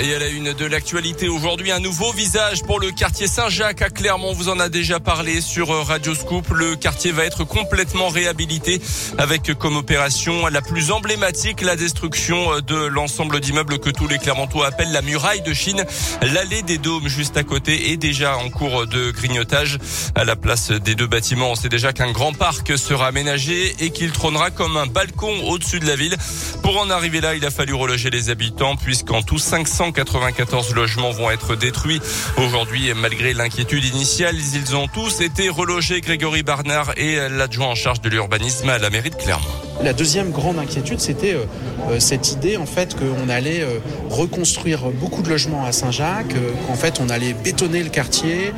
Et à la une de l'actualité aujourd'hui, un nouveau visage pour le quartier Saint-Jacques à Clermont. vous en a déjà parlé sur Radio Scoop. Le quartier va être complètement réhabilité avec comme opération la plus emblématique la destruction de l'ensemble d'immeubles que tous les Clermontois appellent la muraille de Chine. L'allée des dômes juste à côté est déjà en cours de grignotage. À la place des deux bâtiments, on sait déjà qu'un grand parc sera aménagé et qu'il trônera comme un balcon au-dessus de la ville. Pour en arriver là, il a fallu reloger les habitants puisqu'en tout 500 194 logements vont être détruits. Aujourd'hui, malgré l'inquiétude initiale, ils ont tous été relogés. Grégory Barnard est l'adjoint en charge de l'urbanisme à la mairie de Clermont. La deuxième grande inquiétude, c'était euh, euh, cette idée en fait qu'on allait euh, reconstruire beaucoup de logements à Saint-Jacques, qu'en fait on allait bétonner le quartier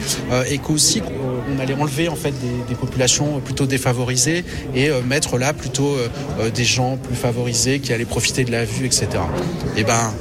et qu'aussi on allait enlever en fait des, populations plutôt défavorisées et mettre là plutôt des gens plus favorisés qui allaient profiter de la vue, etc. Et eh ben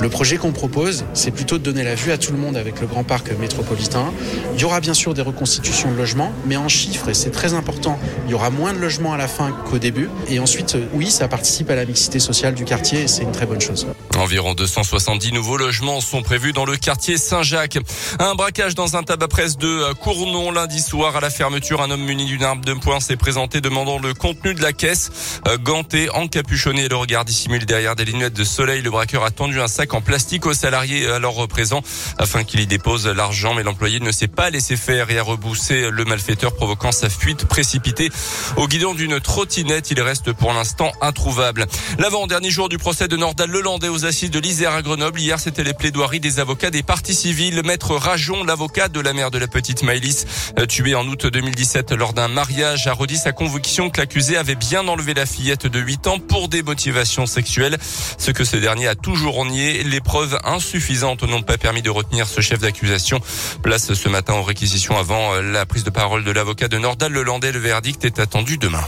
le projet qu'on propose, c'est plutôt de donner la vue à tout le monde avec le grand parc métropolitain. Il y aura bien sûr des reconstitutions de logements, mais en chiffres, et c'est très important, il y aura moins de logements à la fin qu'au début. Ensuite, oui, ça participe à la mixité sociale du quartier et c'est une très bonne chose. Environ 270 nouveaux logements sont prévus dans le quartier Saint-Jacques. Un braquage dans un tabac presse de Cournon lundi soir à la fermeture. Un homme muni d'une arme de poing s'est présenté demandant le contenu de la caisse. Euh, ganté, encapuchonné et le regard dissimulé derrière des lunettes de soleil, le braqueur a tendu un sac en plastique aux salariés alors présents afin qu'il y dépose l'argent. Mais l'employé ne s'est pas laissé faire et a reboussé le malfaiteur provoquant sa fuite précipitée au guidon d'une trottinette. Il reste pour l'instant introuvable. L'avant-dernier jour du procès de Nordal Lelandais aux assises de l'Isère à Grenoble. Hier, c'était les plaidoiries des avocats des partis civils. Maître Rajon, l'avocat de la mère de la petite Maëlys, euh, tuée en août 2017 lors d'un mariage, a redit sa conviction que l'accusé avait bien enlevé la fillette de 8 ans pour des motivations sexuelles. Ce que ce dernier a toujours nié les preuves insuffisantes n'ont pas permis de retenir ce chef d'accusation. Place ce matin aux réquisitions avant euh, la prise de parole de l'avocat de Nordal Lelandais. Le verdict est attendu demain.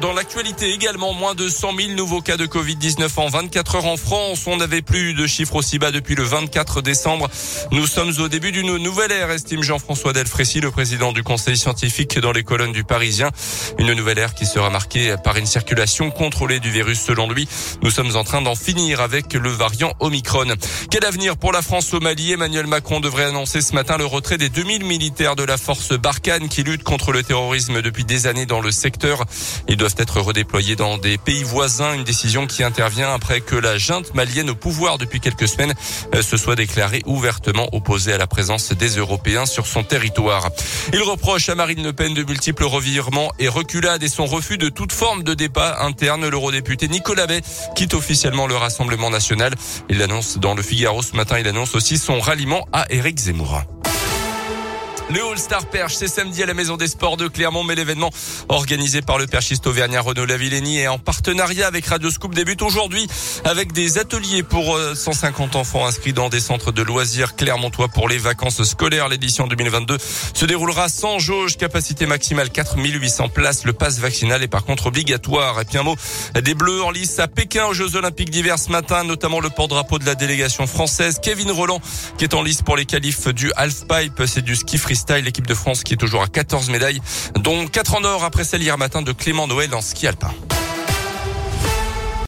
Dans l'actualité également, moins de 100 000 nouveaux cas de Covid-19 en 24 heures en France. On n'avait plus de chiffres aussi bas depuis le 24 décembre. Nous sommes au début d'une nouvelle ère, estime Jean-François Delfrécy, le président du conseil scientifique dans les colonnes du Parisien. Une nouvelle ère qui sera marquée par une circulation contrôlée du virus selon lui. Nous sommes en train d'en finir avec le variant Omicron. Quel avenir pour la France au Mali? Emmanuel Macron devrait annoncer ce matin le retrait des 2000 militaires de la force Barkhane qui lutte contre le terrorisme depuis des années dans le secteur. Ils doivent être redéployés dans des pays voisins, une décision qui intervient après que la junte malienne au pouvoir depuis quelques semaines euh, se soit déclarée ouvertement opposée à la présence des Européens sur son territoire. Il reproche à Marine Le Pen de multiples revirements et reculades et son refus de toute forme de débat interne. L'eurodéputé Nicolas Bay quitte officiellement le Rassemblement national. Il l'annonce dans le Figaro ce matin. Il annonce aussi son ralliement à Éric Zemmour. Le All-Star Perche, c'est samedi à la Maison des Sports de Clermont, mais l'événement organisé par le perchiste auvergnat Renaud Lavillenie et en partenariat avec Radio Scoop débute aujourd'hui avec des ateliers pour 150 euh, enfants inscrits dans des centres de loisirs clermontois pour les vacances scolaires. L'édition 2022 se déroulera sans jauge, capacité maximale 4800 places. Le pass vaccinal est par contre obligatoire. Et puis un mot des Bleus en lice à Pékin aux Jeux Olympiques d'hiver ce matin, notamment le porte-drapeau de la délégation française, Kevin Roland, qui est en lice pour les qualifs du halfpipe. C'est du ski free l'équipe de France qui est toujours à 14 médailles, dont 4 en or après celle hier matin de Clément Noël en ski alpin.